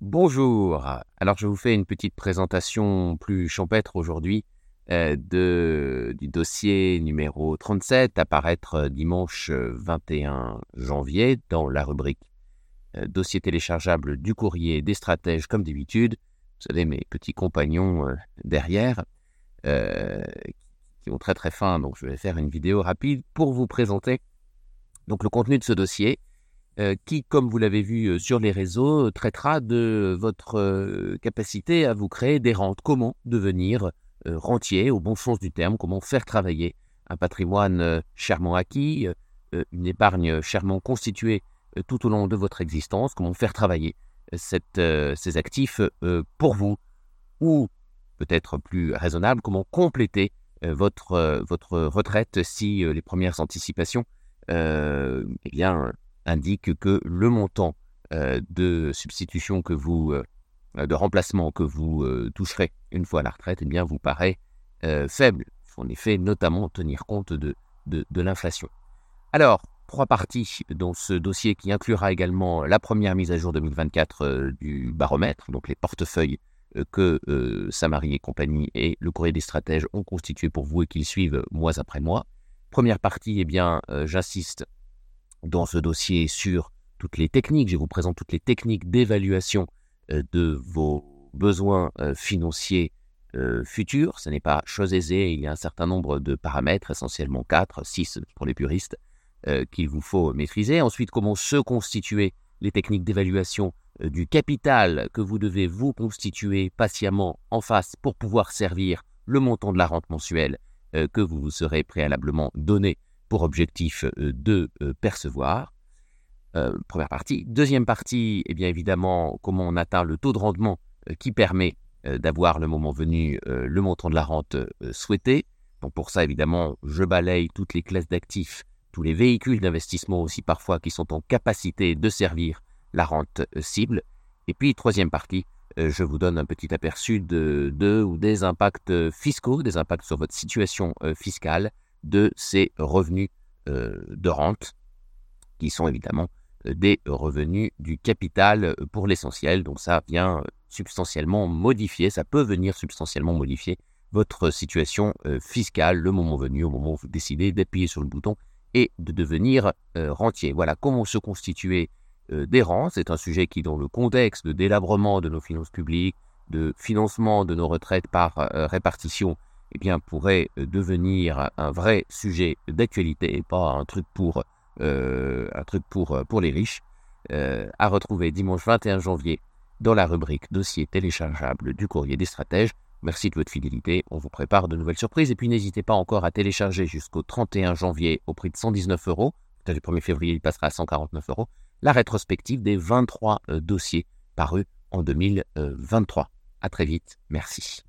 Bonjour. Alors je vous fais une petite présentation plus champêtre aujourd'hui euh, du dossier numéro 37 à paraître euh, dimanche 21 janvier dans la rubrique euh, dossier téléchargeable du courrier des stratèges comme d'habitude. Vous savez mes petits compagnons derrière qui ont très très faim donc je vais faire une vidéo rapide pour vous présenter donc le contenu de ce dossier euh, qui, comme vous l'avez vu euh, sur les réseaux, euh, traitera de votre capacité à vous créer des rentes. Comment devenir rentier au bon sens du terme, comment faire travailler un patrimoine chèrement acquis, une épargne chèrement constituée tout au long de votre existence, comment faire travailler ces actifs pour vous, ou peut-être plus raisonnable, comment compléter votre, votre retraite si les premières anticipations eh bien, indique que le montant euh, de substitution que vous, euh, de remplacement que vous euh, toucherez une fois à la retraite, eh bien, vous paraît faible. Il faut en effet notamment tenir compte de, l'inflation. Alors, trois parties dans ce dossier qui inclura également la première mise à jour 2024 du baromètre, donc les portefeuilles que Samari et compagnie et le courrier des stratèges ont constitué pour vous et qu'ils suivent mois après mois. Première partie, eh bien, j'insiste dans ce dossier sur toutes les techniques. Je vous présente toutes les techniques d'évaluation euh, de vos besoins euh, financiers euh, futurs. Ce n'est pas chose aisée. Il y a un certain nombre de paramètres, essentiellement 4, 6 pour les puristes, qu'il vous faut maîtriser. Ensuite, comment se constituer les techniques d'évaluation du capital que vous devez vous constituer patiemment en face pour pouvoir servir le montant de la rente mensuelle que vous vous serez préalablement donné pour objectif euh, de euh, percevoir. Euh, première partie. Deuxième partie, eh bien évidemment, comment on atteint le taux de rendement qui permet d'avoir le moment venu le montant de la rente souhaité. Donc pour ça, évidemment, je balaye toutes les classes d'actifs, tous les véhicules d'investissement aussi parfois qui sont en capacité de servir la rente cible. Et puis, troisième partie, je vous donne un petit aperçu de, de, ou des impacts fiscaux, des impacts sur votre situation fiscale, de ces revenus euh, de rente, qui sont évidemment euh, des revenus du capital euh, pour l'essentiel. Donc ça vient substantiellement modifier, ça peut venir substantiellement modifier votre situation fiscale le moment venu, au moment où vous décidez d'appuyer sur le bouton et de devenir rentier. Voilà comment se constituer des rentes. C'est un sujet qui, dans le contexte de délabrement de nos finances publiques, de financement de nos retraites par répartition eh bien, pourrait euh, devenir un vrai sujet d'actualité et pas un truc pour, euh, un truc pour, euh, pour les riches, à retrouver dimanche 21 janvier dans la rubrique dossier téléchargeable du courrier des stratèges. Merci de votre fidélité, on vous prépare de nouvelles surprises et puis n'hésitez pas encore à télécharger jusqu'au 31 janvier au prix de 119 euros, le 1er février il passera à 149 euros, la rétrospective des 23 dossiers parus en 2023. À très vite, merci.